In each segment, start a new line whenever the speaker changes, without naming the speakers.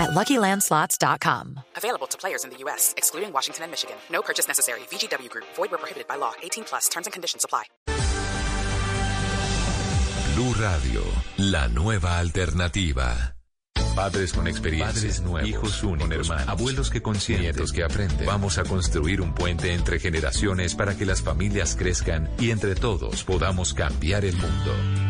at LuckyLandSlots.com.
Available to players in the U.S., excluding Washington and Michigan. No purchase necessary. VGW Group. Void where prohibited by law. 18 plus. Terms and conditions apply.
Blue Radio, la nueva alternativa. Padres con experiencia,
Padres nuevos,
hijos únicos,
con hermanos,
abuelos que consienten,
nietos que aprenden.
Vamos a construir un puente entre generaciones para que las familias crezcan y entre todos podamos cambiar el mundo.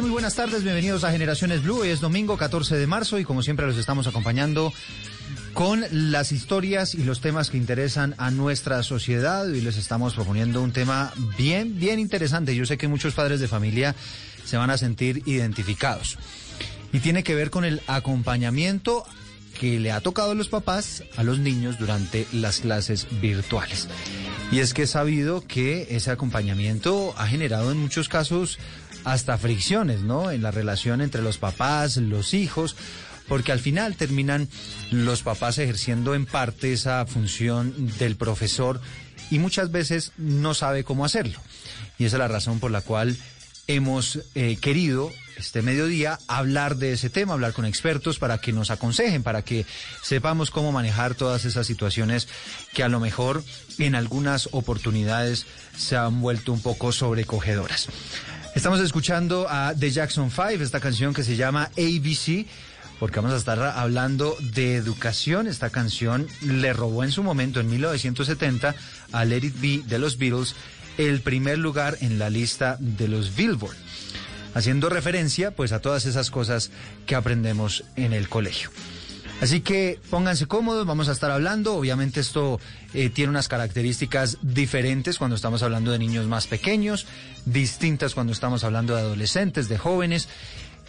Muy buenas tardes, bienvenidos a Generaciones Blue. Hoy es domingo 14 de marzo y como siempre los estamos acompañando con las historias y los temas que interesan a nuestra sociedad. y les estamos proponiendo un tema bien, bien interesante. Yo sé que muchos padres de familia se van a sentir identificados. Y tiene que ver con el acompañamiento que le ha tocado a los papás a los niños durante las clases virtuales. Y es que he sabido que ese acompañamiento ha generado en muchos casos hasta fricciones, ¿no? En la relación entre los papás, los hijos, porque al final terminan los papás ejerciendo en parte esa función del profesor y muchas veces no sabe cómo hacerlo. Y esa es la razón por la cual hemos eh, querido este mediodía hablar de ese tema, hablar con expertos para que nos aconsejen, para que sepamos cómo manejar todas esas situaciones que a lo mejor en algunas oportunidades se han vuelto un poco sobrecogedoras. Estamos escuchando a The Jackson 5, esta canción que se llama ABC, porque vamos a estar hablando de educación. Esta canción le robó en su momento, en 1970, a Let It Be de los Beatles, el primer lugar en la lista de los Billboard, haciendo referencia pues a todas esas cosas que aprendemos en el colegio. Así que pónganse cómodos, vamos a estar hablando. Obviamente esto eh, tiene unas características diferentes cuando estamos hablando de niños más pequeños, distintas cuando estamos hablando de adolescentes, de jóvenes.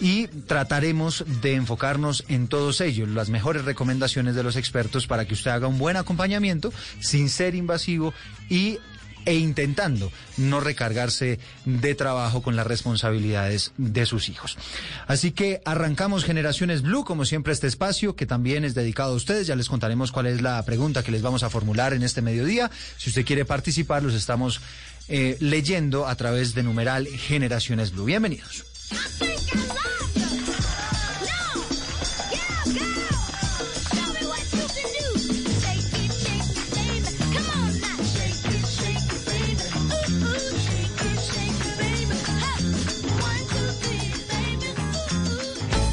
Y trataremos de enfocarnos en todos ellos, las mejores recomendaciones de los expertos para que usted haga un buen acompañamiento sin ser invasivo y e intentando no recargarse de trabajo con las responsabilidades de sus hijos. Así que arrancamos Generaciones Blue, como siempre este espacio que también es dedicado a ustedes. Ya les contaremos cuál es la pregunta que les vamos a formular en este mediodía. Si usted quiere participar, los estamos eh, leyendo a través de numeral Generaciones Blue. Bienvenidos.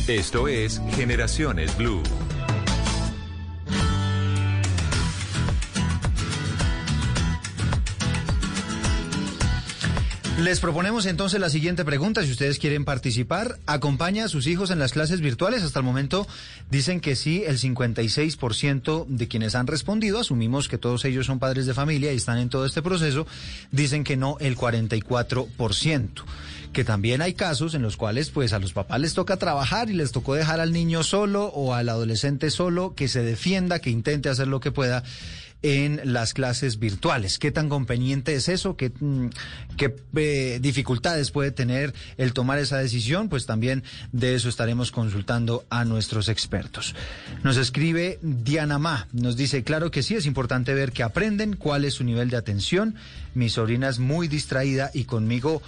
Esto es Generaciones Blue.
Les proponemos entonces la siguiente pregunta. Si ustedes quieren participar, ¿acompaña a sus hijos en las clases virtuales? Hasta el momento dicen que sí, el 56% de quienes han respondido, asumimos que todos ellos son padres de familia y están en todo este proceso, dicen que no, el 44% que también hay casos en los cuales pues a los papás les toca trabajar y les tocó dejar al niño solo o al adolescente solo, que se defienda, que intente hacer lo que pueda en las clases virtuales. ¿Qué tan conveniente es eso? ¿Qué, mm, qué eh, dificultades puede tener el tomar esa decisión? Pues también de eso estaremos consultando a nuestros expertos. Nos escribe Diana Ma, nos dice, claro que sí, es importante ver que aprenden, cuál es su nivel de atención. Mi sobrina es muy distraída y conmigo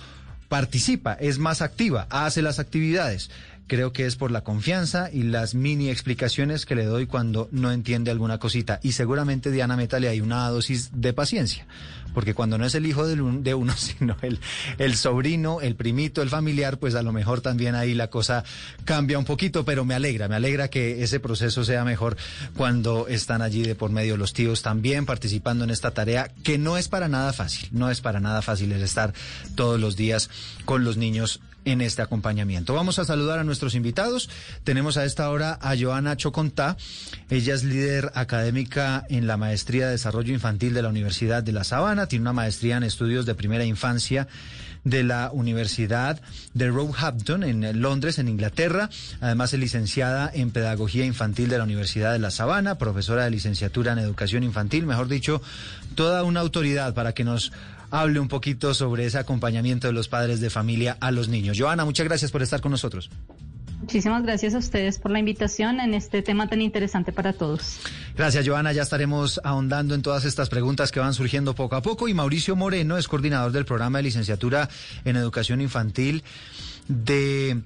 participa, es más activa, hace las actividades. Creo que es por la confianza y las mini explicaciones que le doy cuando no entiende alguna cosita. Y seguramente Diana Meta le hay una dosis de paciencia, porque cuando no es el hijo de uno, sino el, el sobrino, el primito, el familiar, pues a lo mejor también ahí la cosa cambia un poquito, pero me alegra, me alegra que ese proceso sea mejor cuando están allí de por medio los tíos también participando en esta tarea que no es para nada fácil, no es para nada fácil el estar todos los días con los niños en este acompañamiento. Vamos a saludar a nuestros invitados. Tenemos a esta hora a Joana Chocontá. Ella es líder académica en la Maestría de Desarrollo Infantil de la Universidad de La Sabana. Tiene una maestría en estudios de primera infancia de la Universidad de Roehampton en Londres, en Inglaterra. Además es licenciada en Pedagogía Infantil de la Universidad de La Sabana, profesora de licenciatura en Educación Infantil, mejor dicho, toda una autoridad para que nos hable un poquito sobre ese acompañamiento de los padres de familia a los niños. Joana, muchas gracias por estar con nosotros.
Muchísimas gracias a ustedes por la invitación en este tema tan interesante para todos.
Gracias, Joana. Ya estaremos ahondando en todas estas preguntas que van surgiendo poco a poco. Y Mauricio Moreno es coordinador del programa de licenciatura en educación infantil de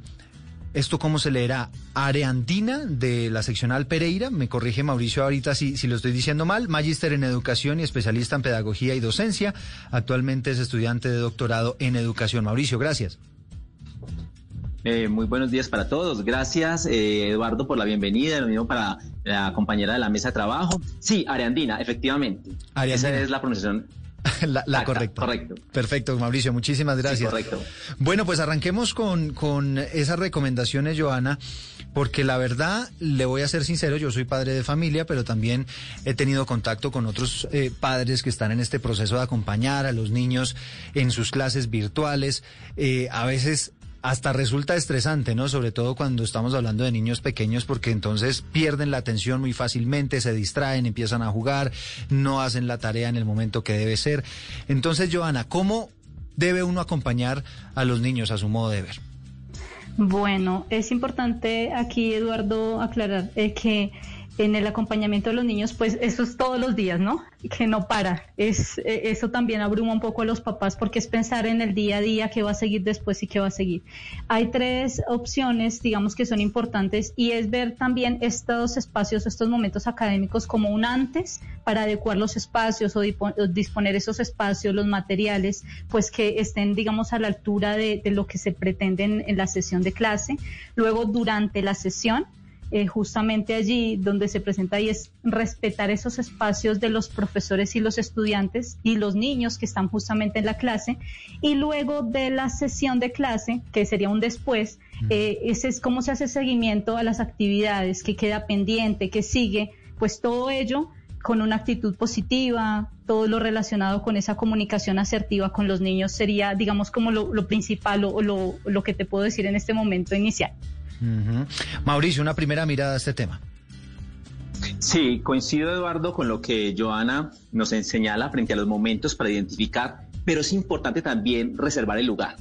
¿Esto cómo se leerá? Areandina de la seccional Pereira, me corrige Mauricio ahorita si, si lo estoy diciendo mal, magíster en educación y especialista en pedagogía y docencia. Actualmente es estudiante de doctorado en educación. Mauricio, gracias.
Eh, muy buenos días para todos. Gracias, eh, Eduardo, por la bienvenida. Lo mismo para la compañera de la mesa de trabajo. Sí, Areandina, efectivamente. Esa es la pronunciación
la, correcta.
Correcto.
Perfecto, Mauricio, muchísimas gracias.
correcto.
Bueno, pues arranquemos con, con esas recomendaciones, Joana, porque la verdad, le voy a ser sincero, yo soy padre de familia, pero también he tenido contacto con otros eh, padres que están en este proceso de acompañar a los niños en sus clases virtuales. Eh, a veces hasta resulta estresante, ¿no? Sobre todo cuando estamos hablando de niños pequeños, porque entonces pierden la atención muy fácilmente, se distraen, empiezan a jugar, no hacen la tarea en el momento que debe ser. Entonces, Joana, ¿cómo debe uno acompañar a los niños a su modo de ver?
Bueno, es importante aquí, Eduardo, aclarar eh, que en el acompañamiento de los niños, pues eso es todos los días, ¿no? Que no para. Es, e, eso también abruma un poco a los papás porque es pensar en el día a día qué va a seguir después y qué va a seguir. Hay tres opciones, digamos, que son importantes y es ver también estos espacios, estos momentos académicos como un antes para adecuar los espacios o disponer esos espacios, los materiales, pues que estén, digamos, a la altura de, de lo que se pretende en la sesión de clase. Luego, durante la sesión, eh, justamente allí donde se presenta y es respetar esos espacios de los profesores y los estudiantes y los niños que están justamente en la clase. Y luego de la sesión de clase, que sería un después, eh, ese es cómo se hace seguimiento a las actividades, que queda pendiente, que sigue, pues todo ello con una actitud positiva, todo lo relacionado con esa comunicación asertiva con los niños sería, digamos, como lo, principal o lo, lo que te puedo decir en este momento inicial.
Mauricio, una primera mirada a este tema.
Sí, coincido Eduardo con lo que Joana nos señala frente a los momentos para identificar, pero es importante también reservar el lugar.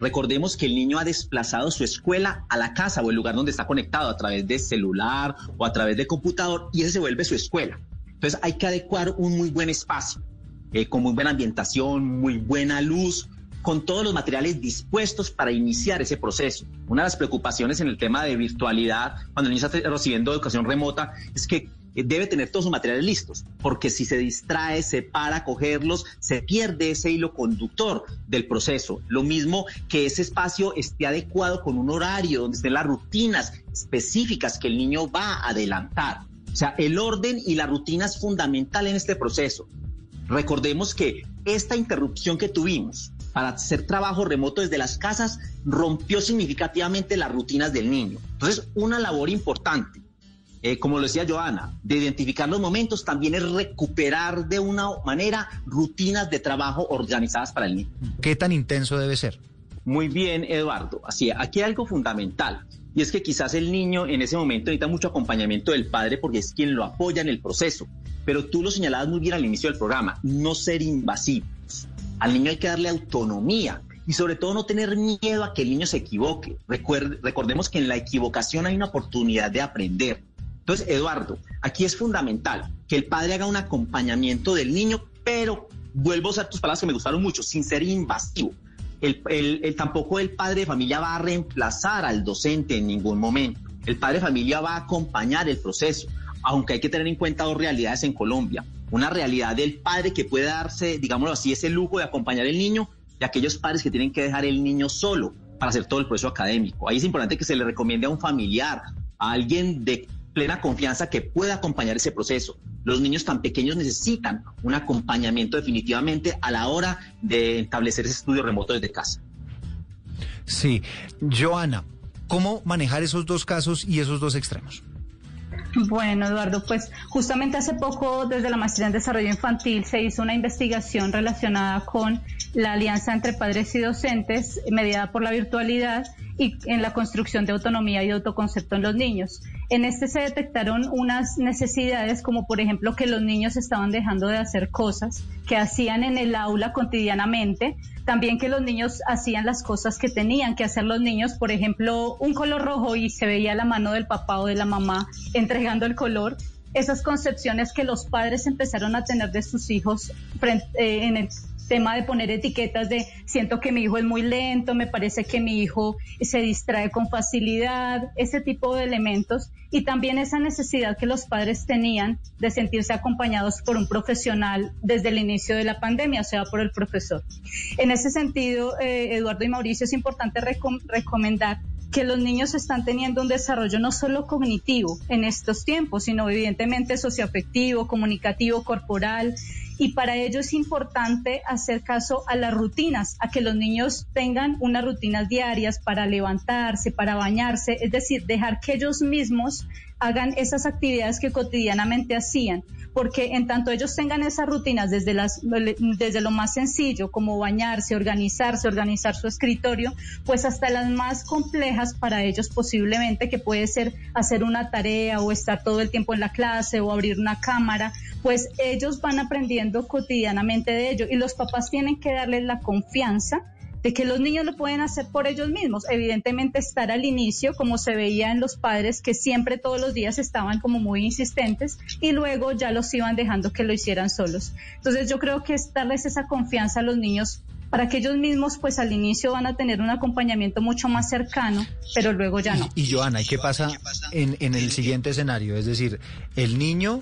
Recordemos que el niño ha desplazado su escuela a la casa o el lugar donde está conectado a través de celular o a través de computador y ese se vuelve su escuela. Entonces hay que adecuar un muy buen espacio, eh, con muy buena ambientación, muy buena luz, con todos los materiales dispuestos para iniciar ese proceso. Una de las preocupaciones en el tema de virtualidad, cuando el niño está recibiendo educación remota, es que eh, debe tener todos sus materiales listos, porque si se distrae, se para a cogerlos, se pierde ese hilo conductor del proceso. Lo mismo que ese espacio esté adecuado con un horario donde estén las rutinas específicas que el niño va a adelantar. O sea, el orden y la rutina es fundamental en este proceso. Recordemos que esta interrupción que tuvimos para hacer trabajo remoto desde las casas rompió significativamente las rutinas del niño. Entonces, una labor importante, eh, como lo decía Joana, de identificar los momentos también es recuperar de una manera rutinas de trabajo organizadas para el niño.
¿Qué tan intenso debe ser?
Muy bien, Eduardo. Así, aquí hay algo fundamental. Y es que quizás el niño en ese momento necesita mucho acompañamiento del padre porque es quien lo apoya en el proceso. Pero tú lo señalabas muy bien al inicio del programa, no ser invasivos. Al niño hay que darle autonomía y sobre todo no tener miedo a que el niño se equivoque. recordemos que en la equivocación hay una oportunidad de aprender. Entonces, Eduardo, aquí es fundamental que el padre haga un acompañamiento del niño, pero vuelvo a usar tus palabras que me gustaron mucho, sin ser invasivo. El, tampoco el padre de familia va a reemplazar al docente en ningún momento. El padre de familia va a acompañar el proceso, aunque hay que tener en cuenta dos realidades en Colombia. Una realidad del padre que puede darse, digámoslo así, ese lujo de acompañar al niño y aquellos padres que tienen que dejar el niño solo para hacer todo el proceso académico. Ahí es importante que se le recomiende a un familiar, a alguien de plena confianza que pueda acompañar ese proceso. Los niños tan pequeños necesitan un acompañamiento definitivamente a la hora de establecer ese estudio remoto desde casa.
Sí, Joana, ¿cómo manejar esos dos casos y esos dos extremos?
Bueno, Eduardo, pues justamente hace poco desde la Maestría en Desarrollo Infantil se hizo una investigación relacionada con la alianza entre padres y docentes mediada por la virtualidad y en la construcción de autonomía y autoconcepto en los niños. En este se detectaron unas necesidades como por ejemplo que los niños estaban dejando de hacer cosas que hacían en el aula cotidianamente, también que los niños hacían las cosas que tenían que hacer los niños, por ejemplo, un color rojo y se veía la mano del papá o de la mamá entregando el color esas concepciones que los padres empezaron a tener de sus hijos eh, en el tema de poner etiquetas de siento que mi hijo es muy lento, me parece que mi hijo se distrae con facilidad, ese tipo de elementos y también esa necesidad que los padres tenían de sentirse acompañados por un profesional desde el inicio de la pandemia, o sea, por el profesor. En ese sentido, eh, Eduardo y Mauricio, es importante recomendar que los niños están teniendo un desarrollo no solo cognitivo en estos tiempos, sino evidentemente socioafectivo, comunicativo, corporal, y para ello es importante hacer caso a las rutinas, a que los niños tengan unas rutinas diarias para levantarse, para bañarse, es decir, dejar que ellos mismos hagan esas actividades que cotidianamente hacían, porque en tanto ellos tengan esas rutinas desde, las, desde lo más sencillo, como bañarse, organizarse, organizar su escritorio, pues hasta las más complejas para ellos posiblemente, que puede ser hacer una tarea o estar todo el tiempo en la clase o abrir una cámara, pues ellos van aprendiendo cotidianamente de ello y los papás tienen que darles la confianza de que los niños lo pueden hacer por ellos mismos. Evidentemente estar al inicio, como se veía en los padres, que siempre todos los días estaban como muy insistentes y luego ya los iban dejando que lo hicieran solos. Entonces yo creo que es darles esa confianza a los niños para que ellos mismos pues al inicio van a tener un acompañamiento mucho más cercano, pero luego ya no.
Y, Joana, ¿y qué pasa en, en el siguiente escenario? Es decir, el niño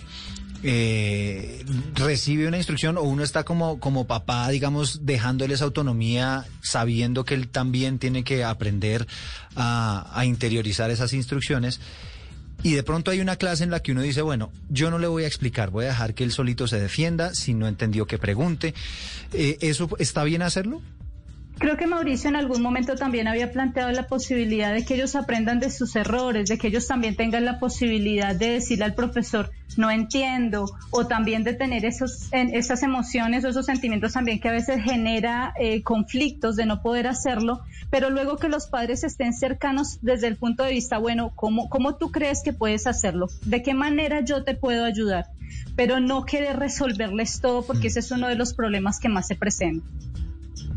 eh, recibe una instrucción o uno está como, como papá, digamos, dejándoles autonomía, sabiendo que él también tiene que aprender a, a interiorizar esas instrucciones. Y de pronto hay una clase en la que uno dice, bueno, yo no le voy a explicar, voy a dejar que él solito se defienda, si no entendió que pregunte. Eh, ¿Eso está bien hacerlo?
Creo que Mauricio en algún momento también había planteado la posibilidad de que ellos aprendan de sus errores, de que ellos también tengan la posibilidad de decirle al profesor, no entiendo, o también de tener esos, esas emociones o esos sentimientos también que a veces genera eh, conflictos de no poder hacerlo, pero luego que los padres estén cercanos desde el punto de vista, bueno, ¿cómo, cómo tú crees que puedes hacerlo? ¿De qué manera yo te puedo ayudar? Pero no querer resolverles todo porque mm. ese es uno de los problemas que más se presentan.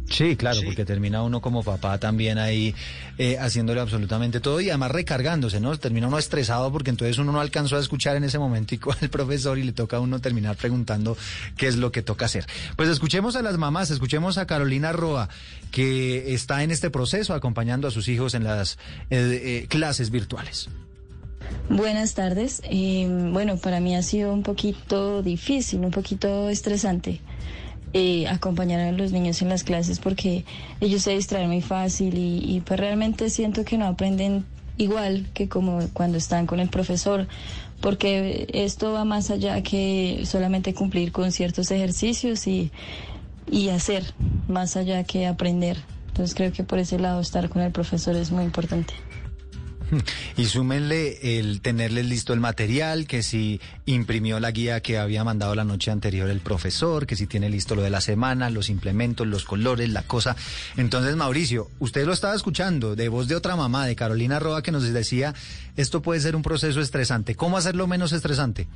Sí, claro, porque termina uno como papá también ahí eh, haciéndole absolutamente todo y además recargándose, ¿no? Termina uno estresado porque entonces uno no alcanzó a escuchar en ese momento y con el profesor y le toca a uno terminar preguntando qué es lo que toca hacer. Pues escuchemos a las mamás, escuchemos a Carolina Roa, que está en este proceso acompañando a sus hijos en las eh, eh, clases virtuales.
Buenas tardes. bueno, para mí ha sido un poquito difícil, un poquito estresante eh, acompañar a los niños en las clases porque ellos se distraen muy fácil y, pues realmente siento que no aprenden igual que como cuando están con el profesor porque esto va más allá que solamente cumplir con ciertos ejercicios y y hacer más allá que aprender. Entonces creo que por ese lado estar con el profesor es muy importante.
Y súmenle el tenerles listo el material, que si imprimió la guía que había mandado la noche anterior el profesor, que si tiene listo lo de la semana, los implementos, los colores, la cosa. Entonces, Mauricio, usted lo estaba escuchando de voz de otra mamá, de Carolina Roa, que nos decía, esto puede ser un proceso estresante. ¿Cómo hacerlo menos estresante?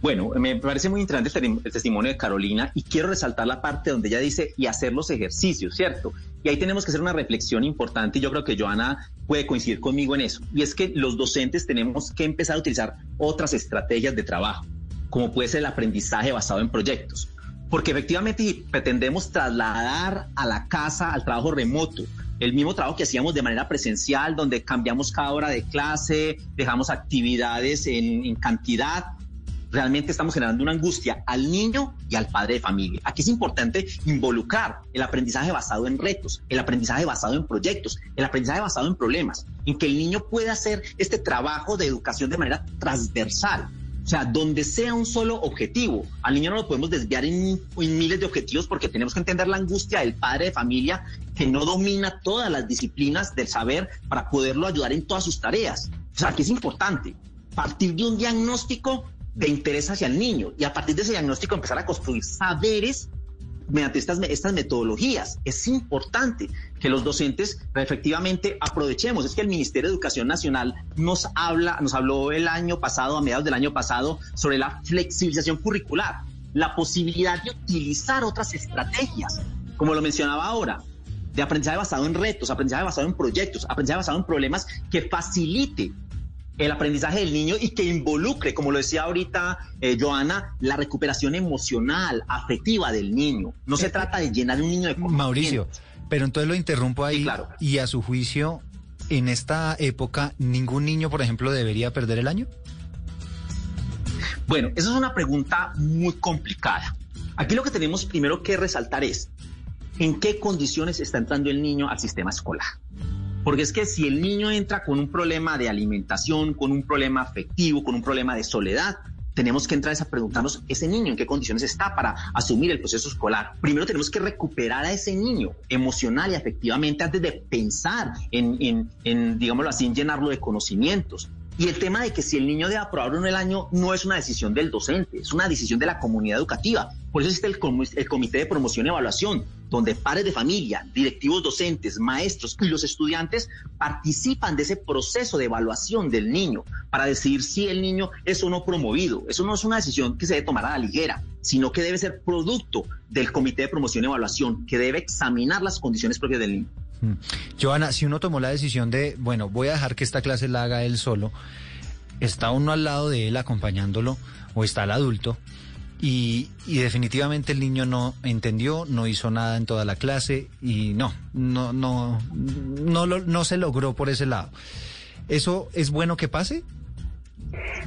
Bueno, me parece muy interesante el testimonio de Carolina y quiero resaltar la parte donde ella dice y hacer los ejercicios, ¿cierto? Y ahí tenemos que hacer una reflexión importante y yo creo que Joana puede coincidir conmigo en eso. Y es que los docentes tenemos que empezar a utilizar otras estrategias de trabajo, como puede ser el aprendizaje basado en proyectos. Porque efectivamente si pretendemos trasladar a la casa al trabajo remoto, el mismo trabajo que hacíamos de manera presencial, donde cambiamos cada hora de clase, dejamos actividades en, en cantidad, realmente estamos generando una angustia al niño y al padre de familia. Aquí es importante involucrar el aprendizaje basado en retos, el aprendizaje basado en proyectos, el aprendizaje basado en problemas, en que el niño pueda hacer este trabajo de educación de manera transversal. O sea, donde sea un solo objetivo. Al niño no lo podemos desviar en, en, miles de objetivos porque tenemos que entender la angustia del padre de familia que no domina todas las disciplinas del saber para poderlo ayudar en todas sus tareas. O sea, aquí es importante partir de un diagnóstico de interés hacia el niño y a partir de ese diagnóstico empezar a construir saberes mediante estas, estas metodologías. Es importante que los docentes efectivamente aprovechemos. Es que el Ministerio de Educación Nacional nos habla, nos habló el año pasado, a mediados del año pasado, sobre la flexibilización curricular, la posibilidad de utilizar otras estrategias, como lo mencionaba ahora, de aprendizaje basado en retos, aprendizaje basado en proyectos, aprendizaje basado en problemas que facilite el aprendizaje del niño y que involucre, como lo decía ahorita eh, Joana, la recuperación emocional, afectiva del niño. No se trata de llenar un niño de
Mauricio, pero entonces lo interrumpo ahí claro. y a su juicio, en esta época, ¿ningún niño, por ejemplo, debería perder el año?
Bueno, esa es una pregunta muy complicada. Aquí lo que tenemos primero que resaltar es en qué condiciones está entrando el niño al sistema escolar. Porque es que si el niño entra con un problema de alimentación, con un problema afectivo, con un problema de soledad, tenemos que entrar a preguntarnos ese niño en qué condiciones está para asumir el proceso escolar. Primero tenemos que recuperar a ese niño emocional y afectivamente antes de pensar en, digámoslo así, en llenarlo de conocimientos. Y el tema de que si el niño debe aprobar o no el año no es una decisión del docente, es una decisión de la comunidad educativa. Por eso existe el, el Comité de Promoción y Evaluación, donde padres de familia, directivos docentes, maestros y los estudiantes participan de ese proceso de evaluación del niño para decidir si el niño es o no promovido. Eso no es una decisión que se debe tomar a la ligera, sino que debe ser producto del Comité de Promoción y Evaluación, que debe examinar las condiciones propias del niño.
Mm. Joana, si uno tomó la decisión de, bueno, voy a dejar que esta clase la haga él solo, está uno al lado de él acompañándolo o está el adulto y, definitivamente el niño no entendió, no hizo nada en toda la clase y no, no, no, no, no se logró por ese lado. ¿Eso es bueno que pase?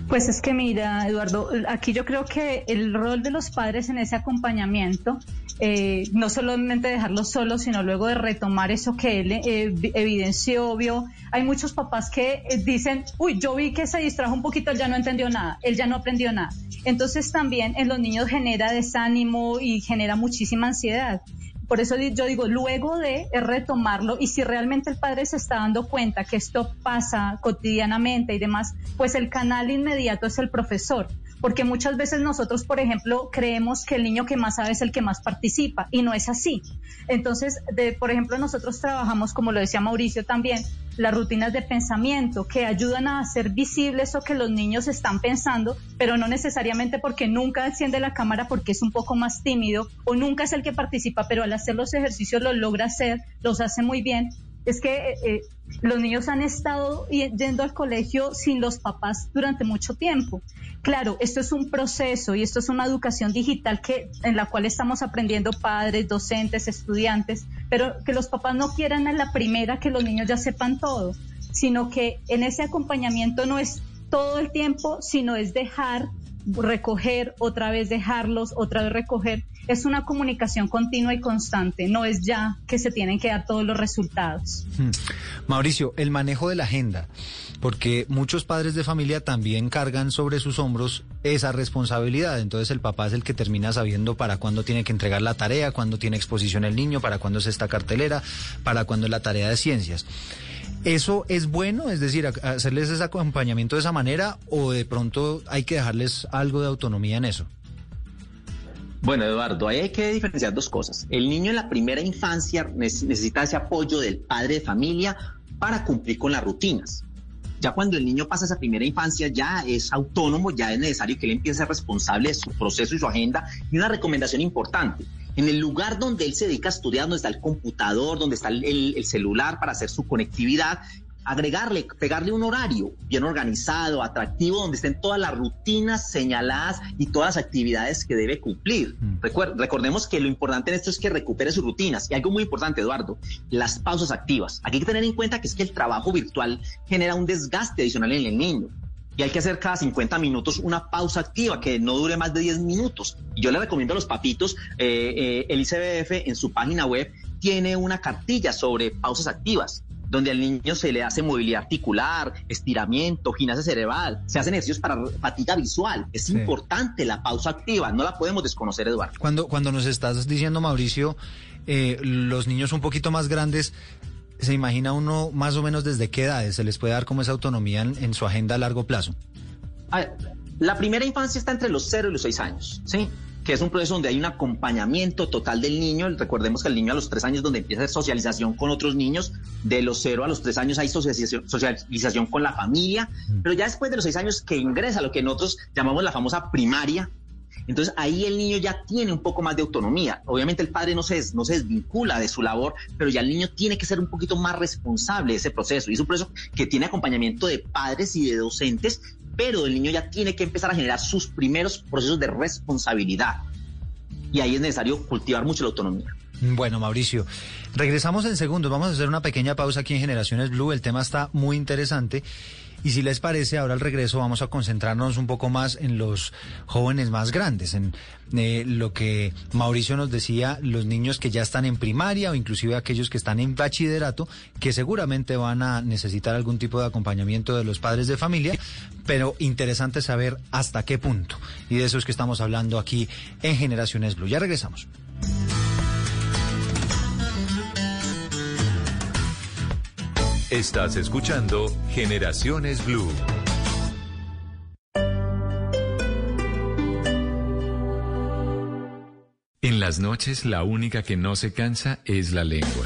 Pues es que mira, Eduardo, aquí yo creo que el rol de los padres en ese acompañamiento, eh, no solamente dejarlos solos, sino luego de retomar eso que él eh, evidenció, vio. Hay muchos papás que eh, dicen, uy, yo vi que se distrajo un poquito, él ya no entendió nada, él ya no aprendió nada. Entonces también en los niños genera desánimo y genera muchísima ansiedad. Por eso yo digo, luego de retomarlo y si realmente el padre se está dando cuenta que esto pasa cotidianamente y demás, pues el canal inmediato es el profesor porque muchas veces nosotros, por ejemplo, creemos que el niño que más sabe es el que más participa y no es así. Entonces, de, por ejemplo, nosotros trabajamos, como lo decía Mauricio también, las rutinas de pensamiento que ayudan a hacer visible eso que los niños están pensando, pero no necesariamente porque nunca enciende la cámara porque es un poco más tímido o nunca es el que participa, pero al hacer los ejercicios lo logra hacer, los hace muy bien es que eh, eh, los niños han estado yendo al colegio sin los papás durante mucho tiempo. Claro, esto es un proceso y esto es una educación digital que en la cual estamos aprendiendo padres, docentes, estudiantes, pero que los papás no quieran a la primera que los niños ya sepan todo, sino que en ese acompañamiento no es todo el tiempo, sino es dejar recoger, otra vez dejarlos, otra vez recoger es una comunicación continua y constante, no es ya que se tienen que dar todos los resultados.
Hmm. Mauricio, el manejo de la agenda, porque muchos padres de familia también cargan sobre sus hombros esa responsabilidad, entonces el papá es el que termina sabiendo para cuándo tiene que entregar la tarea, cuándo tiene exposición el niño, para cuándo es esta cartelera, para cuándo es la tarea de ciencias. ¿Eso es bueno? Es decir, hacerles ese acompañamiento de esa manera o de pronto hay que dejarles algo de autonomía en eso?
Bueno, Eduardo, hay que diferenciar dos cosas. El niño en la primera infancia necesita ese apoyo del padre de familia para cumplir con las rutinas. Ya cuando el niño pasa esa primera infancia, ya es autónomo, ya es necesario que él empiece a ser responsable de su proceso y su agenda. Y una recomendación importante, en el lugar donde él se dedica a estudiar, donde está el computador, donde está el, celular para hacer su conectividad, agregarle, pegarle un horario bien organizado, atractivo, donde estén todas las rutinas señaladas y todas las actividades que debe cumplir. Mm. recordemos que lo importante en esto es que recupere sus rutinas. Y algo muy importante, Eduardo, las pausas activas. Aquí hay que tener en cuenta que es que el trabajo virtual genera un desgaste adicional en el niño y hay que hacer cada 50 minutos una pausa activa que no dure más de 10 minutos. Y yo le recomiendo a los papitos, eh, eh, el ICBF en su página web tiene una cartilla sobre pausas activas donde al niño se le hace movilidad articular, estiramiento, gimnasia cerebral, se hacen ejercicios para fatiga visual. Es importante la pausa activa, no la podemos desconocer, Eduardo.
Cuando, cuando nos estás diciendo, Mauricio, eh, los niños un poquito más grandes ¿Se imagina uno más o menos desde qué edades se les puede dar como esa autonomía en, su agenda a largo plazo?
la primera infancia está entre los 0 y los 6 años, ¿sí? Que es un proceso donde hay un acompañamiento total del niño. Recordemos que el niño a los 3 años donde empieza a hacer socialización con otros niños, de los 0 a los 3 años hay socialización, socialización con la familia, mm. pero ya después de los 6 años que ingresa lo que nosotros llamamos la famosa primaria, entonces ahí el niño ya tiene un poco más de autonomía. Obviamente el padre no se, no se desvincula de su labor, pero ya el niño tiene que ser un poquito más responsable de ese proceso. Y es un proceso que tiene acompañamiento de padres y de docentes, pero el niño ya tiene que empezar a generar sus primeros procesos de responsabilidad. Y ahí es necesario cultivar mucho la autonomía.
Bueno, Mauricio, regresamos en segundos. Vamos a hacer una pequeña pausa aquí en Generaciones Blue. El tema está muy interesante. Y si les parece, ahora al regreso vamos a concentrarnos un poco más en los jóvenes más grandes, en eh, lo que Mauricio nos decía, los niños que ya están en primaria o inclusive aquellos que están en bachillerato, que seguramente van a necesitar algún tipo de acompañamiento de los padres de familia, pero interesante saber hasta qué punto. Y de eso es que estamos hablando aquí en Generaciones Blue. Ya regresamos.
Estás escuchando Generaciones Blue. En las noches la única que no se cansa es la lengua.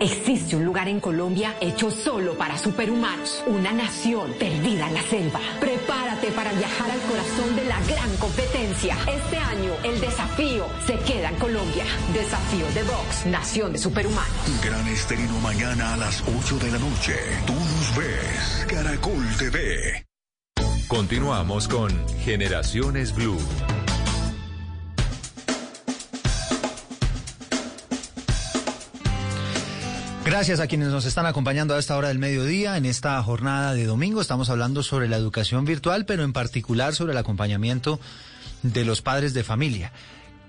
Existe un lugar en Colombia hecho solo para superhumanos, una nación perdida en la selva. Prepárate para viajar al corazón de la gran competencia. Este año el desafío se queda en Colombia. Desafío de Box, Nación de Superhumanos.
Gran estreno mañana a las 8 de la noche. Tú nos ves, Caracol TV.
Continuamos con Generaciones Blue.
Gracias a quienes nos están acompañando a esta hora del mediodía. En esta jornada de domingo estamos hablando sobre la educación virtual, pero en particular sobre el acompañamiento de los padres de familia.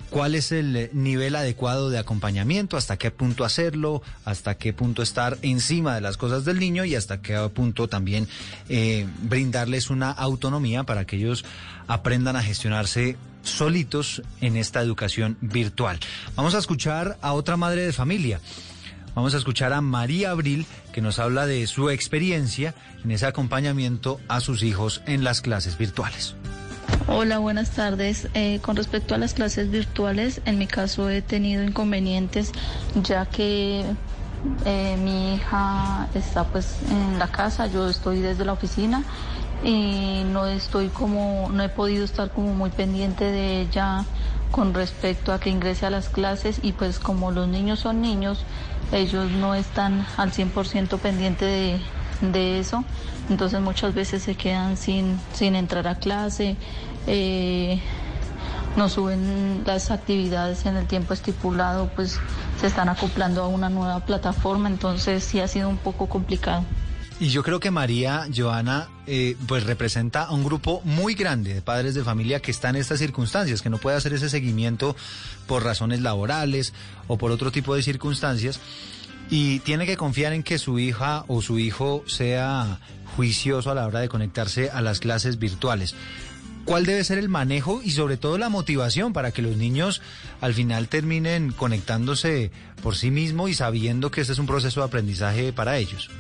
cuál es el nivel adecuado de acompañamiento, hasta qué punto hacerlo, hasta qué punto estar encima de las cosas del niño y hasta qué punto también eh, brindarles una autonomía para que ellos aprendan a gestionarse solitos en esta educación virtual. Vamos a escuchar a otra madre de familia. Vamos a escuchar a María Abril, que nos habla de su experiencia en ese acompañamiento a sus hijos en las clases virtuales.
Hola, buenas tardes. Eh, con respecto a las clases virtuales, en mi caso he tenido inconvenientes ya que eh, mi hija está pues en la casa, yo estoy desde la oficina y no estoy como, no he podido estar como muy pendiente de ella con respecto a que ingrese a las clases y pues como los niños son niños, ellos no están al 100% pendiente de, de eso, entonces muchas veces se quedan sin, sin entrar a clase, eh, no suben las actividades en el tiempo estipulado, pues se están acoplando a una nueva plataforma, entonces sí ha sido un poco complicado.
Y yo creo que María Joana eh, pues representa a un grupo muy grande de padres de familia que están en estas circunstancias, que no puede hacer ese seguimiento por razones laborales o por otro tipo de circunstancias y tiene que confiar en que su hija o su hijo sea juicioso a la hora de conectarse a las clases virtuales cuál debe ser el manejo y sobre todo la motivación para que los niños al final terminen conectándose por sí mismos y sabiendo que este es un proceso de aprendizaje para ellos.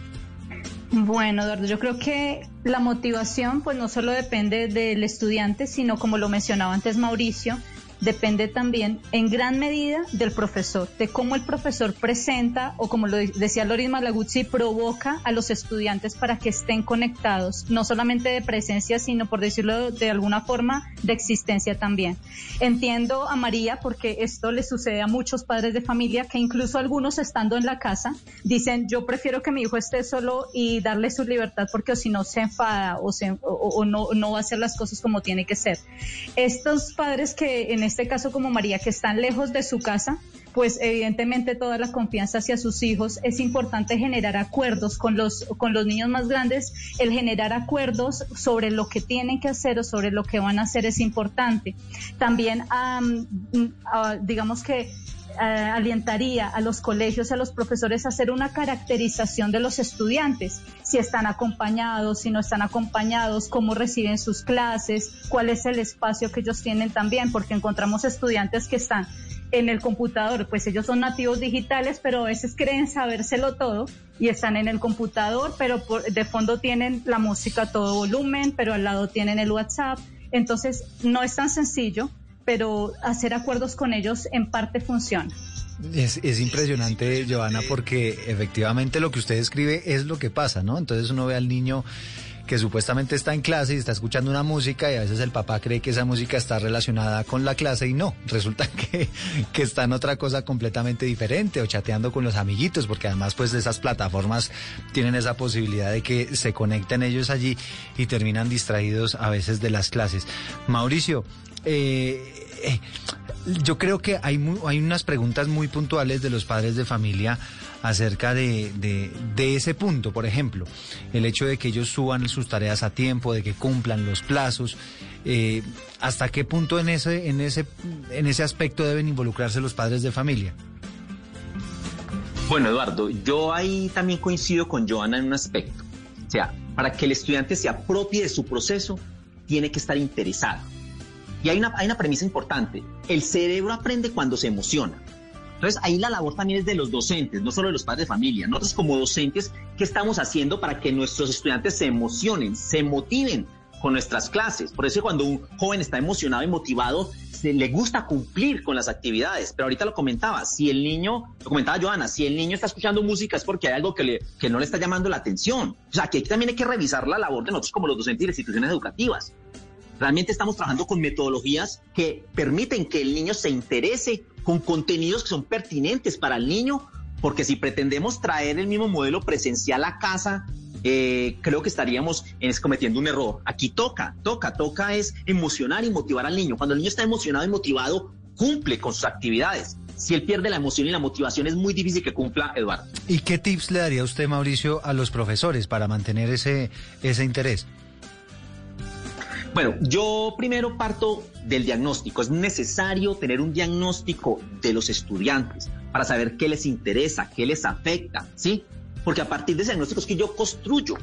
Bueno, Eduardo, yo creo que la motivación pues no solo depende del estudiante, sino como lo mencionaba antes Mauricio, depende también en gran medida del profesor, de cómo el profesor presenta o como lo decía Loris Malaguzzi, provoca a los estudiantes para que estén conectados, no solamente de presencia, sino por decirlo de alguna forma, de existencia también. Entiendo a María porque esto le sucede a muchos padres de familia que incluso algunos estando en la casa dicen yo prefiero que mi hijo esté solo y darle su libertad porque si no se enfada o, o, no, no va a hacer las cosas como tiene que ser. Estos padres que en este caso como María, que están lejos de su casa, pues evidentemente toda la confianza hacia sus hijos, es importante generar acuerdos con los, con los niños más grandes, el generar acuerdos sobre lo que tienen que hacer o sobre lo que van a hacer es importante. También, digamos que eh, alientaría a los colegios, a los profesores a hacer una caracterización de los estudiantes, si están acompañados, si no están acompañados, cómo reciben sus clases, cuál es el espacio que ellos tienen también, porque encontramos estudiantes que están en el computador, pues ellos son nativos digitales, pero a veces creen sabérselo todo y están en el computador, pero de fondo tienen la música a todo volumen, pero al lado tienen el WhatsApp. Entonces, no es tan sencillo pero hacer acuerdos con ellos en parte funciona.
Es, es, impresionante, Joana, porque efectivamente lo que usted escribe es lo que pasa, ¿no? Entonces uno ve al niño que supuestamente está en clase y está escuchando una música y a veces el papá cree que esa música está relacionada con la clase y no, resulta que, que está en otra cosa completamente diferente o chateando con los amiguitos, porque además pues esas plataformas tienen esa posibilidad de que se conecten ellos allí y terminan distraídos a veces de las clases. Mauricio, eh, eh, yo creo que hay, hay unas preguntas muy puntuales de los padres de familia acerca de, de, ese punto, por ejemplo, el hecho de que ellos suban sus tareas a tiempo, de que cumplan los plazos, eh, ¿hasta qué punto en ese, en, ese, en ese aspecto deben involucrarse los padres de familia?
Bueno, Eduardo, yo ahí también coincido con Joana en un aspecto. O sea, para que el estudiante se apropie de su proceso, tiene que estar interesado y hay una, hay una premisa importante. El cerebro aprende cuando se emociona. Entonces, ahí la labor también es de los docentes, no solo de los padres de familia. Nosotros como docentes, ¿qué estamos haciendo para que nuestros estudiantes se emocionen, se motiven con nuestras clases? Por eso cuando un joven está emocionado y motivado, se le gusta cumplir con las actividades. Pero ahorita lo comentaba, si el niño, lo comentaba Joana, si el niño está escuchando música es porque hay algo que, le, que no le está llamando la atención. O sea, que también hay que revisar la labor de nosotros como los docentes y las instituciones educativas. Realmente estamos trabajando con metodologías que permiten que el niño se interese con contenidos que son pertinentes para el niño, porque si pretendemos traer el mismo modelo presencial a casa, eh, creo que estaríamos cometiendo un error. Aquí toca, toca, toca es emocionar y motivar al niño. Cuando el niño está emocionado y motivado, cumple con sus actividades. Si él pierde la emoción y la motivación, es muy difícil que cumpla, Eduardo.
¿Y qué tips le daría usted, Mauricio, a los profesores para mantener ese, ese interés?
Bueno, yo primero parto del diagnóstico. Es necesario tener un diagnóstico de los estudiantes para saber qué les interesa, qué les afecta, ¿sí? Porque a partir de ese diagnóstico es que yo construyo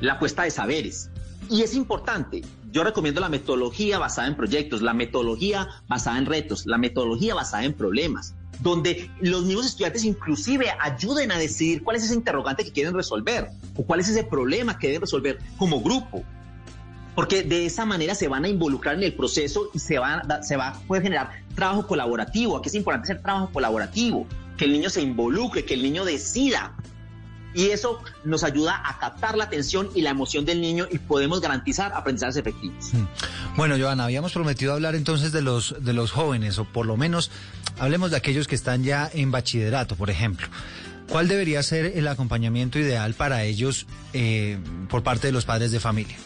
la apuesta de saberes. Y es importante, yo recomiendo la metodología basada en proyectos, la metodología basada en retos, la metodología basada en problemas, donde los mismos estudiantes inclusive ayuden a decidir cuál es ese interrogante que quieren resolver o cuál es ese problema que deben resolver como grupo. Porque de esa manera se van a involucrar en el proceso y se va, se va a generar trabajo colaborativo. Aquí es importante hacer trabajo colaborativo, que el niño se involucre, que el niño decida y eso nos ayuda a captar la atención y la emoción del niño y podemos garantizar aprendizajes efectivos.
Bueno, Joana, habíamos prometido hablar entonces de los, de los jóvenes, o por lo menos hablemos de aquellos que están ya en bachillerato, por ejemplo. ¿Cuál debería ser el acompañamiento ideal para ellos eh, por parte de los padres de familia?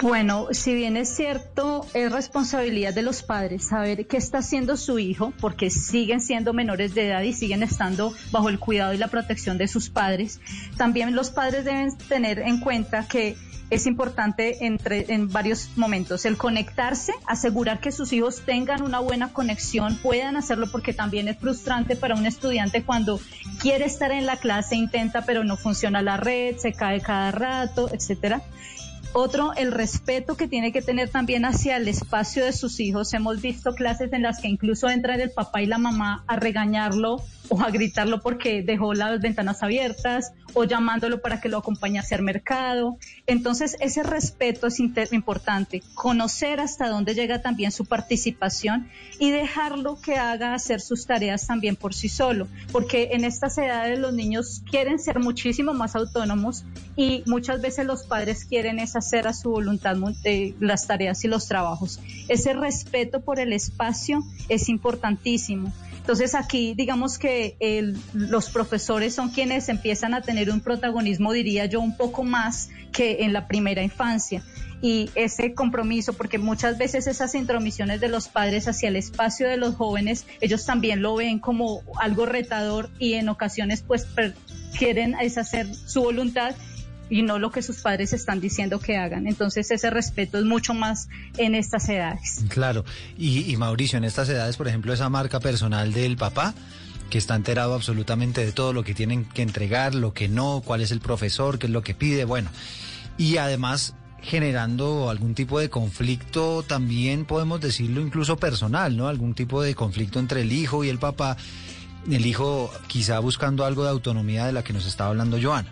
Bueno, si bien es cierto, es responsabilidad de los padres saber qué está haciendo su hijo, porque siguen siendo menores de edad y siguen estando bajo el cuidado y la protección de sus padres. También los padres deben tener en cuenta que es importante entre, en varios momentos el conectarse, asegurar que sus hijos tengan una buena conexión, puedan hacerlo porque también es frustrante para un estudiante cuando quiere estar en la clase, intenta pero no funciona la red, se cae cada rato, etcétera. Otro, el respeto que tiene que tener también hacia el espacio de sus hijos. Hemos visto clases en las que incluso entran el papá y la mamá a regañarlo o a gritarlo porque dejó las ventanas abiertas o llamándolo para que lo acompañe a hacer mercado. Entonces, ese respeto es importante, conocer hasta dónde llega también su participación y dejarlo que haga hacer sus tareas también por sí solo, porque en estas edades los niños quieren ser muchísimo más autónomos y muchas veces los padres quieren es hacer a su voluntad eh, las tareas y los trabajos. Ese respeto por el espacio es importantísimo. Entonces aquí digamos que los profesores son quienes empiezan a tener un protagonismo, diría yo, un poco más que en la primera infancia. Y ese compromiso, porque muchas veces esas intromisiones de los padres hacia el espacio de los jóvenes, ellos también lo ven como algo retador y en ocasiones pues quieren es hacer su voluntad y no lo que sus padres están diciendo que hagan. Entonces ese respeto es mucho más en estas edades.
Claro, y, Mauricio, en estas edades, por ejemplo, esa marca personal del papá, que está enterado absolutamente de todo lo que tienen que entregar, lo que no, cuál es el profesor, qué es lo que pide, bueno. Y además generando algún tipo de conflicto, también podemos decirlo incluso personal, ¿no? Algún tipo de conflicto entre el hijo y el papá, el hijo quizá buscando algo de autonomía de la que nos estaba hablando Joana.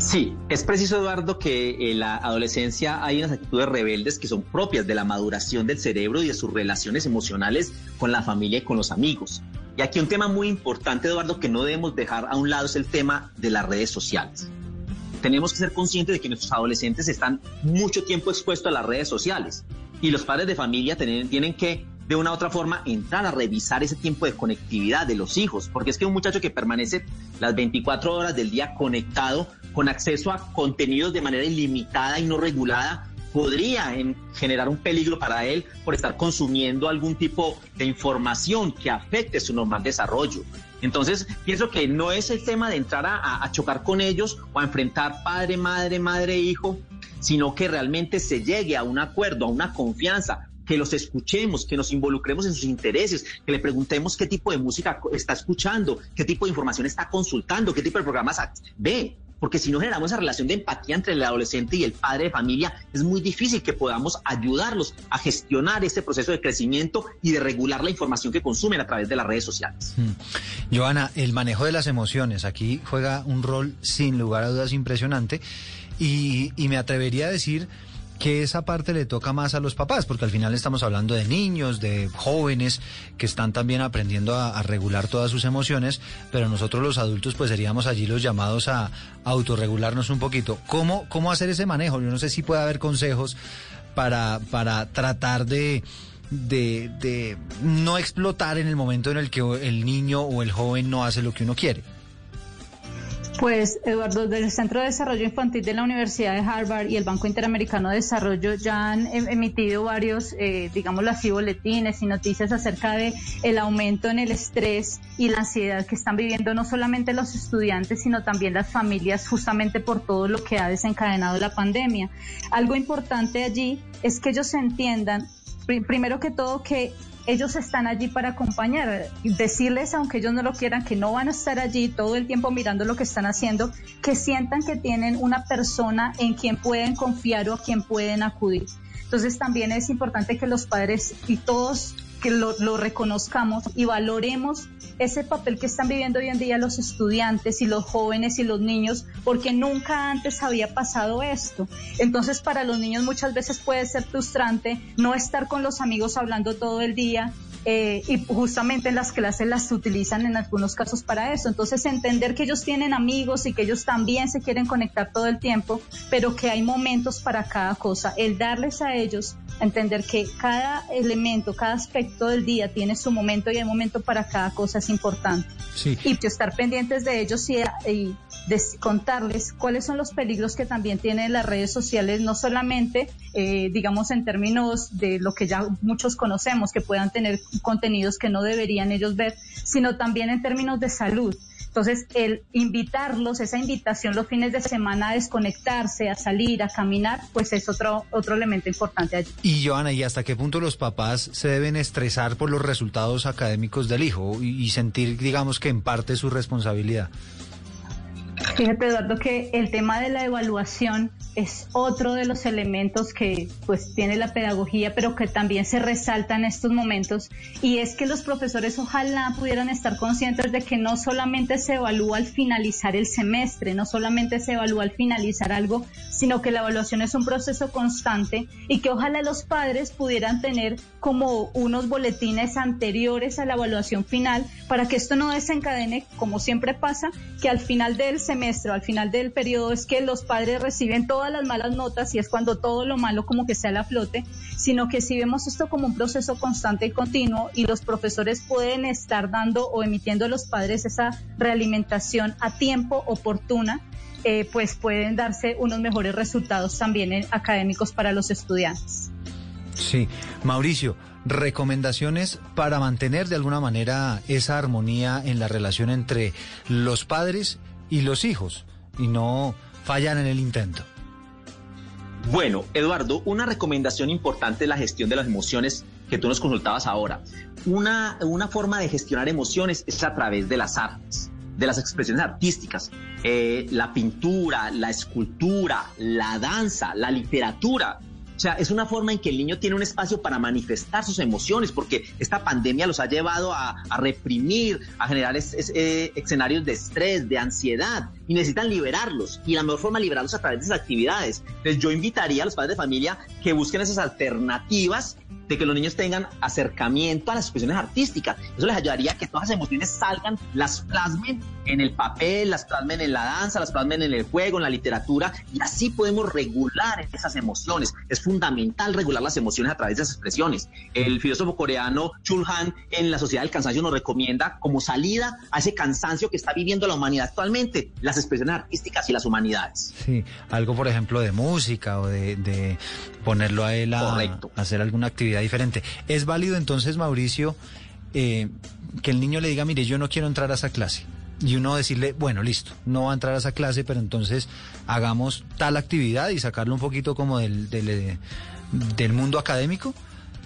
Sí, es preciso, Eduardo, que en la adolescencia hay unas actitudes rebeldes que son propias de la maduración del cerebro y de sus relaciones emocionales con la familia y con los amigos. Y aquí un tema muy importante, Eduardo, que no debemos dejar a un lado es el tema de las redes sociales. Tenemos que ser conscientes de que nuestros adolescentes están mucho tiempo expuestos a las redes sociales y los padres de familia tienen, tienen que de una u otra forma entrar a revisar ese tiempo de conectividad de los hijos, porque es que un muchacho que permanece las 24 horas del día conectado con acceso a contenidos de manera ilimitada y no regulada, podría generar un peligro para él por estar consumiendo algún tipo de información que afecte su normal desarrollo. Entonces, pienso que no es el tema de entrar a, a, chocar con ellos o a enfrentar padre, madre, madre, hijo, sino que realmente se llegue a un acuerdo, a una confianza, que los escuchemos, que nos involucremos en sus intereses, que le preguntemos qué tipo de música está escuchando, qué tipo de información está consultando, qué tipo de programas ve. Porque si no generamos esa relación de empatía entre el adolescente y el padre de familia, es muy difícil que podamos ayudarlos a gestionar este proceso de crecimiento y de regular la información que consumen a través de las redes sociales.
Hmm. Joana, el manejo de las emociones aquí juega un rol sin lugar a dudas impresionante y me atrevería a decir que esa parte le toca más a los papás, porque al final estamos hablando de niños, de jóvenes que están también aprendiendo a, regular todas sus emociones, pero nosotros los adultos pues seríamos allí los llamados a, autorregularnos un poquito. ¿Cómo, ¿Cómo hacer ese manejo? Yo no sé si puede haber consejos para, para tratar de, de, de no explotar en el momento en el que el niño o el joven no hace lo que uno quiere.
Pues Eduardo, desde el Centro de Desarrollo Infantil de la Universidad de Harvard y el Banco Interamericano de Desarrollo ya han em, emitido varios, eh, digamos así, boletines y noticias acerca de el aumento en el estrés y la ansiedad que están viviendo no solamente los estudiantes, sino también las familias, justamente por todo lo que ha desencadenado la pandemia. Algo importante allí es que ellos entiendan, primero que todo, que ellos están allí para acompañar, decirles, aunque ellos no lo quieran, que no van a estar allí todo el tiempo mirando lo que están haciendo, que sientan que tienen una persona en quien pueden confiar o a quien pueden acudir. Entonces también es importante que los padres y todos que lo, reconozcamos y valoremos ese papel que están viviendo hoy en día los estudiantes y los jóvenes y los niños, porque nunca antes había pasado esto. Entonces, para los niños muchas veces puede ser frustrante no estar con los amigos hablando todo el día, eh, y justamente en las clases las utilizan en algunos casos para eso. Entonces, entender que ellos tienen amigos y que ellos también se quieren conectar todo el tiempo, pero que hay momentos para cada cosa. El darles a ellos, entender que cada elemento, cada aspecto del día tiene su momento y hay momento para cada cosa es importante. Sí. Y estar pendientes de ellos y, y de contarles cuáles son los peligros que también tienen las redes sociales, no solamente, eh, digamos, en términos de lo que ya muchos conocemos, que puedan tener contenidos que no deberían ellos ver, sino también en términos de salud. Entonces, el invitarlos, esa invitación los fines de semana a desconectarse, a salir, a caminar, pues es otro, otro elemento importante allí.
Y Joana, ¿y hasta qué punto los papás se deben estresar por los resultados académicos del hijo y sentir, digamos, que en parte su responsabilidad?
Fíjate, Eduardo, que el tema de la evaluación es otro de los elementos que pues tiene la pedagogía, pero que también se resalta en estos momentos, y es que los profesores ojalá pudieran estar conscientes de que no solamente se evalúa al finalizar el semestre, no solamente se evalúa al finalizar algo, sino que la evaluación es un proceso constante y que ojalá los padres pudieran tener como unos boletines anteriores a la evaluación final para que esto no desencadene, como siempre pasa, que al final del semestre, al final del periodo, es que los padres reciben todas las malas notas y es cuando todo lo malo como que sale a flote, sino que si vemos esto como un proceso constante y continuo y los profesores pueden estar dando o emitiendo a los padres esa realimentación a tiempo oportuna, eh, pues pueden darse unos mejores resultados también académicos para los estudiantes.
Sí, Mauricio, recomendaciones para mantener de alguna manera esa armonía en la relación entre los padres y los hijos y no fallan en el intento.
Bueno, Eduardo, una recomendación importante es la gestión de las emociones que tú nos consultabas ahora. Una, una forma de gestionar emociones es a través de las artes de las expresiones artísticas, eh, la pintura, la escultura, la danza, la literatura, o sea, es una forma en que el niño tiene un espacio para manifestar sus emociones, porque esta pandemia los ha llevado a, reprimir, a generar eh, escenarios de estrés, de ansiedad, y necesitan liberarlos. Y la mejor forma de liberarlos a través de esas actividades. Entonces yo invitaría a los padres de familia que busquen esas alternativas de que los niños tengan acercamiento a las expresiones artísticas. Eso les ayudaría a que todas las emociones salgan, las plasmen en el papel, las plasmen en la danza, las plasmen en el juego, en la literatura, y así podemos regular esas emociones. Es fundamental regular las emociones a través de esas expresiones. El filósofo coreano Chul Han en La Sociedad del Cansancio nos recomienda como salida a ese cansancio que está viviendo la humanidad actualmente, las expresiones artísticas y las humanidades.
Sí, algo por ejemplo de música o de, ponerlo a él a hacer alguna actividad diferente. ¿Es válido entonces, Mauricio, eh, que el niño le diga, mire, yo no quiero entrar a esa clase? Y uno decirle, bueno, listo, no va a entrar a esa clase, pero entonces hagamos tal actividad y sacarlo un poquito como del, del, del mundo académico.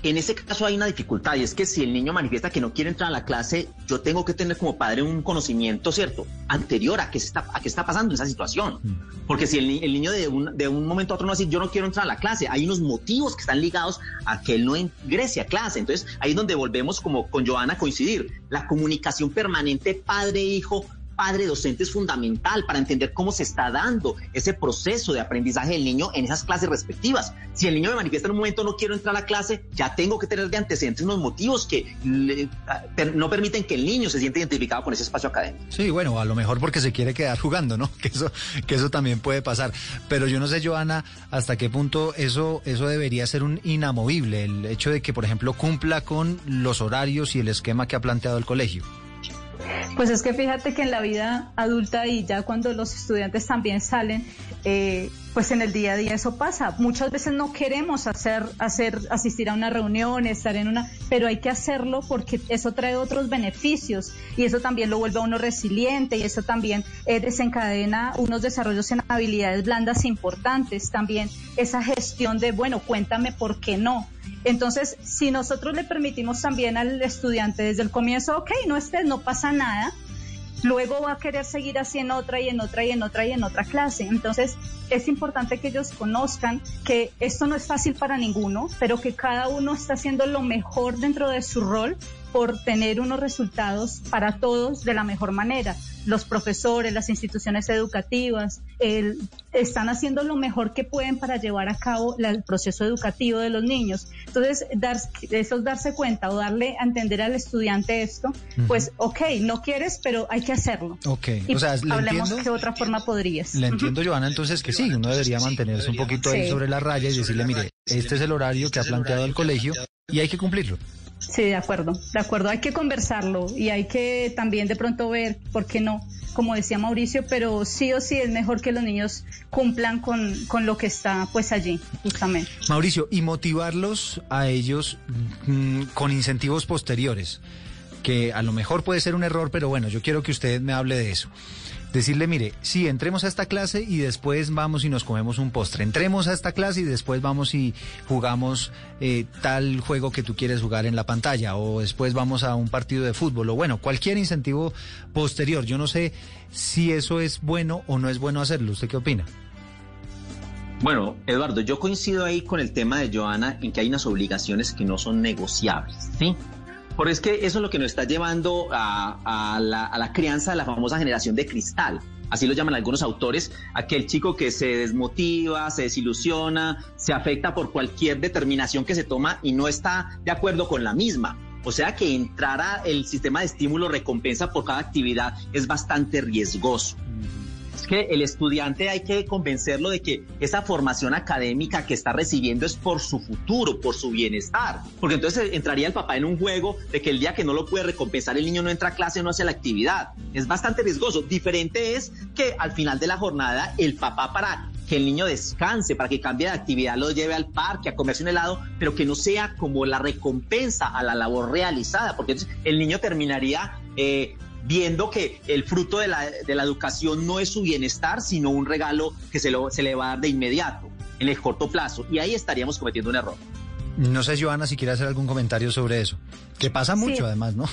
En ese caso hay una dificultad y es que si el niño manifiesta que no quiere entrar a la clase, yo tengo que tener como padre un conocimiento, ¿cierto? Anterior a qué está, a qué está pasando en esa situación. Mm. Porque si el, niño de un, de un momento a otro no dice, yo no quiero entrar a la clase, hay unos motivos que están ligados a que él no ingrese a clase. Entonces ahí es donde volvemos como con Joana a coincidir. La comunicación permanente padre-hijo padre docente es fundamental para entender cómo se está dando ese proceso de aprendizaje del niño en esas clases respectivas. Si el niño me manifiesta en un momento no quiero entrar a la clase, ya tengo que tener de antecedentes unos motivos que no permiten que el niño se sienta identificado con ese espacio académico.
Sí, bueno, a lo mejor porque se quiere quedar jugando, ¿no? Que eso, que eso también puede pasar. Pero yo no sé, Joana, hasta qué punto eso, eso debería ser un inamovible, el hecho de que, por ejemplo, cumpla con los horarios y el esquema que ha planteado el colegio.
Pues es que fíjate que en la vida adulta y ya cuando los estudiantes también salen, eh, pues en el día a día eso pasa. Muchas veces no queremos hacer, hacer, asistir a una reunión, estar en una, pero hay que hacerlo porque eso trae otros beneficios y eso también lo vuelve a uno resiliente y eso también eh, desencadena unos desarrollos en habilidades blandas importantes. También esa gestión de, bueno, cuéntame por qué no. Entonces, si nosotros le permitimos también al estudiante desde el comienzo, ok, no estés, no pasa nada, luego va a querer seguir así en otra y en otra y en otra y en otra clase. Entonces, es importante que ellos conozcan que esto no es fácil para ninguno, pero que cada uno está haciendo lo mejor dentro de su rol por tener unos resultados para todos de la mejor manera. Los profesores, las instituciones educativas, están haciendo lo mejor que pueden para llevar a cabo el proceso educativo de los niños. Entonces, dar, eso es darse cuenta o darle a entender al estudiante esto, pues, ok, no quieres, pero hay que hacerlo.
Ok,
o sea, ¿le hablemos entiendo, qué otra forma podrías.
Le entiendo, Joana, entonces que sí, uno debería mantenerse un poquito ahí sobre la raya y decirle, mire, este es el horario que ha planteado el colegio y hay que cumplirlo.
Sí, de acuerdo, de acuerdo. Hay que conversarlo y hay que también de pronto ver por qué no, como decía Mauricio, pero sí o sí es mejor que los niños cumplan con, con lo que está pues allí, justamente.
Mauricio, y motivarlos a ellos mm, con incentivos posteriores, que a lo mejor puede ser un error, pero bueno, yo quiero que usted me hable de eso decirle, mire, sí, entremos a esta clase y después vamos y nos comemos un postre. Entremos a esta clase y después vamos y jugamos eh, tal juego que tú quieres jugar en la pantalla o después vamos a un partido de fútbol o bueno, cualquier incentivo posterior. Yo no sé si eso es bueno o no es bueno hacerlo. ¿Usted qué opina?
Bueno, Eduardo, yo coincido ahí con el tema de Joana en que hay unas obligaciones que no son negociables, ¿sí? Porque es que eso es lo que nos está llevando a, la, crianza de la famosa generación de cristal. Así lo llaman algunos autores, aquel chico que se desmotiva, se desilusiona, se afecta por cualquier determinación que se toma y no está de acuerdo con la misma. O sea que entrar a el sistema de estímulo recompensa por cada actividad es bastante riesgoso que el estudiante hay que convencerlo de que esa formación académica que está recibiendo es por su futuro, por su bienestar. Porque entonces entraría el papá en un juego de que el día que no lo puede recompensar el niño no entra a clase, no hace la actividad. Es bastante riesgoso. Diferente es que al final de la jornada el papá para que el niño descanse, para que cambie de actividad, lo lleve al parque a comerse un helado, pero que no sea como la recompensa a la labor realizada, porque entonces el niño terminaría eh, viendo que el fruto de la, de la educación no es su bienestar, sino un regalo que se, lo, se le va a dar de inmediato, en el corto plazo. Y ahí estaríamos cometiendo un error.
No sé, Joana, si quiere hacer algún comentario sobre eso, que pasa mucho además, ¿no?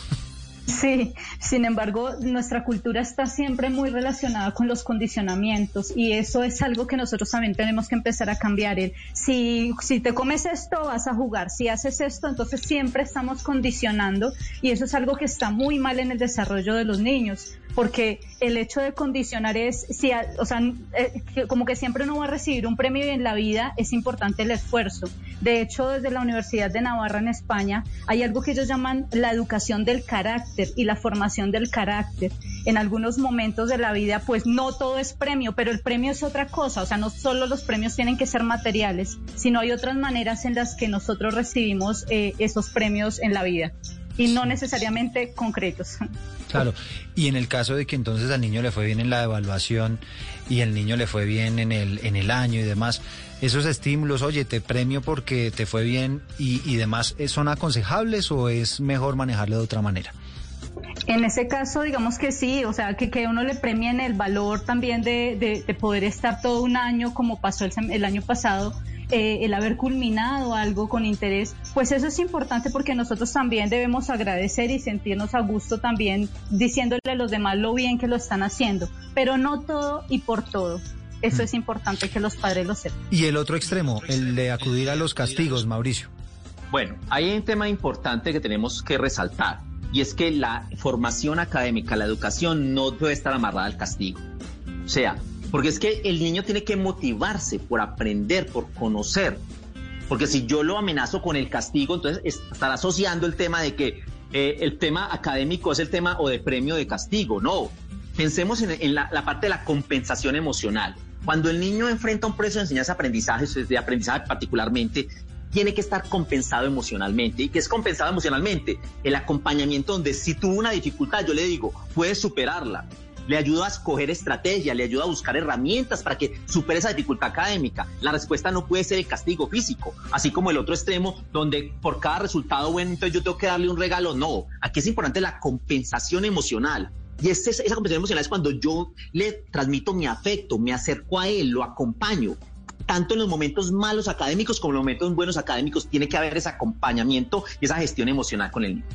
Sí, sin embargo, nuestra cultura está siempre muy relacionada con los condicionamientos y eso es algo que nosotros también tenemos que empezar a cambiar. El, si, si te comes esto, vas a jugar. Si haces esto, entonces siempre estamos condicionando y eso es algo que está muy mal en el desarrollo de los niños porque el hecho de condicionar es, si, o sea, eh, como que siempre uno va a recibir un premio y en la vida es importante el esfuerzo. De hecho, desde la Universidad de Navarra en España hay algo que ellos llaman la educación del carácter y la formación del carácter. En algunos momentos de la vida, pues no todo es premio, pero el premio es otra cosa. O sea, no solo los premios tienen que ser materiales, sino hay otras maneras en las que nosotros recibimos eh, esos premios en la vida y no necesariamente concretos.
Claro, y en el caso de que entonces al niño le fue bien en la evaluación y el niño le fue bien en el, en el año y demás, esos estímulos, oye, te premio porque te fue bien y, y demás, ¿son aconsejables o es mejor manejarlo de otra manera?
En ese caso, digamos que sí, o sea, que, que uno le premien el valor también de, de, poder estar todo un año como pasó el, el año pasado eh, el haber culminado algo con interés, pues eso es importante porque nosotros también debemos agradecer y sentirnos a gusto también diciéndole a los demás lo bien que lo están haciendo, pero no todo y por todo. Eso mm. es importante que los padres lo sepan.
Y el otro extremo, el de acudir a los castigos, Mauricio.
Bueno, hay un tema importante que tenemos que resaltar y es que la formación académica, la educación no debe estar amarrada al castigo. O sea, porque es que el niño tiene que motivarse por aprender, por conocer. Porque si yo lo amenazo con el castigo, entonces estará asociando el tema de que eh, el tema académico es el tema o de premio de castigo. No, pensemos en, la, parte de la compensación emocional. Cuando el niño enfrenta un proceso de enseñanza-aprendizaje, de aprendizaje particularmente, tiene que estar compensado emocionalmente. ¿Y qué es compensado emocionalmente? El acompañamiento donde si tuvo una dificultad, yo le digo, puedes superarla. Le ayudo a escoger estrategia, le ayudo a buscar herramientas para que supere esa dificultad académica. La respuesta no puede ser el castigo físico, así como el otro extremo, donde por cada resultado bueno, entonces yo tengo que darle un regalo. No, aquí es importante la compensación emocional. Y esa compensación emocional es cuando yo le transmito mi afecto, me acerco a él, lo acompaño tanto en los momentos malos académicos como en los momentos buenos académicos, tiene que haber ese acompañamiento y esa gestión emocional con el niño.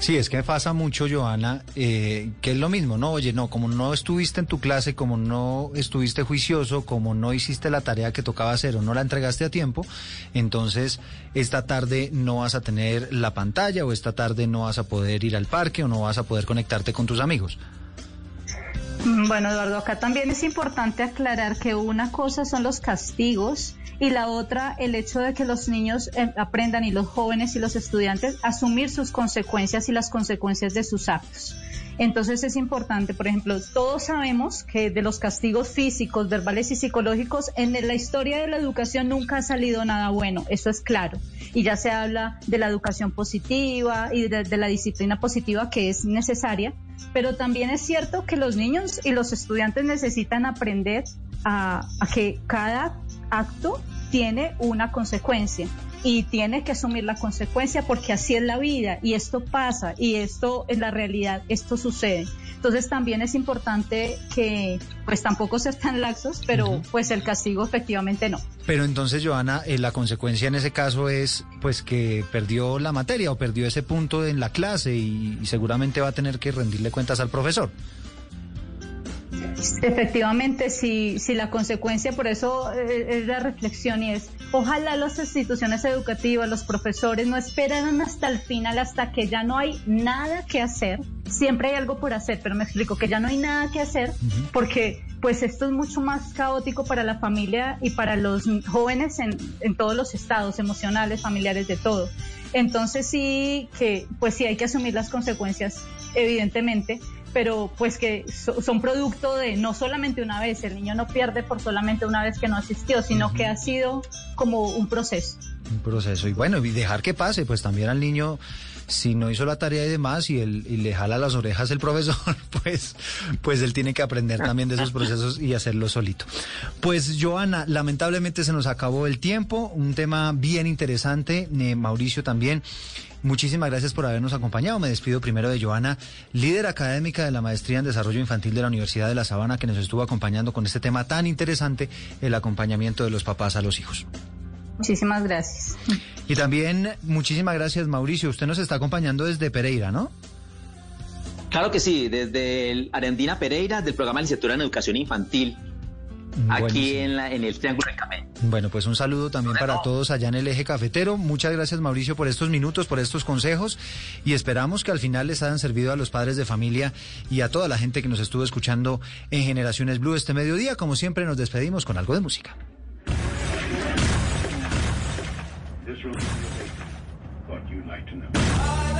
Sí, es que pasa mucho, Joana, eh, que es lo mismo, ¿no? Oye, no, como no estuviste en tu clase, como no estuviste juicioso, como no hiciste la tarea que tocaba hacer o no la entregaste a tiempo, entonces esta tarde no vas a tener la pantalla o esta tarde no vas a poder ir al parque o no vas a poder conectarte con tus amigos.
Mm, bueno, Eduardo, acá también es importante aclarar que una cosa son los castigos y la otra el hecho de que los niños eh, aprendan y los jóvenes y los estudiantes asumir sus consecuencias y las consecuencias de sus actos. Entonces es importante, por ejemplo, todos sabemos que de los castigos físicos, verbales y psicológicos, en la historia de la educación nunca ha salido nada bueno, eso es claro. Y ya se habla de la educación positiva y de, la disciplina positiva que es necesaria, pero también es cierto que los niños y los estudiantes necesitan aprender a que cada acto tiene una consecuencia y tiene que asumir la consecuencia porque así es la vida y esto pasa y esto es la realidad, esto sucede. Entonces también es importante que pues tampoco sean tan laxos, pero pues el castigo efectivamente no.
Pero entonces, Joana, eh, la consecuencia en ese caso es pues que perdió la materia o perdió ese punto en la clase y seguramente va a tener que rendirle cuentas al profesor.
Efectivamente, si, si la consecuencia, por eso eh, es la reflexión y es, ojalá las instituciones educativas, los profesores no esperaran hasta el final, hasta que ya no hay nada que hacer. Siempre hay algo por hacer, pero me explico que ya no hay nada que hacer porque pues esto es mucho más caótico para la familia y para los jóvenes en, en todos los estados emocionales, familiares, de todo. Entonces sí que pues sí hay que asumir las consecuencias, evidentemente, pero pues que son producto de no solamente una vez, el niño no pierde por solamente una vez que no asistió, sino que ha sido como un proceso.
Un proceso, y bueno, y dejar que pase, pues también al niño si no hizo la tarea y demás y, él, le jala las orejas el profesor, pues, pues él tiene que aprender también de esos procesos y hacerlo solito. Pues Joana, lamentablemente se nos acabó el tiempo, un tema bien interesante, eh, Mauricio también. Muchísimas gracias por habernos acompañado. Me despido primero de Joana, líder académica de la Maestría en Desarrollo Infantil de la Universidad de La Sabana, que nos estuvo acompañando con este tema tan interesante, el acompañamiento de los papás a los hijos.
Muchísimas gracias.
Y también muchísimas gracias, Mauricio. Usted nos está acompañando desde Pereira, ¿no?
Claro que sí, desde el Arendina Pereira, del programa de licenciatura en educación infantil, aquí en, la, en el Triángulo del Café.
Bueno, pues un saludo también para todos allá en el eje cafetero. Muchas gracias, Mauricio, por estos minutos, por estos consejos y esperamos que al final les hayan servido a los padres de familia y a toda la gente que nos estuvo escuchando en Generaciones Blue este mediodía. Como siempre, nos despedimos con algo de música. this Thought you'd like to know.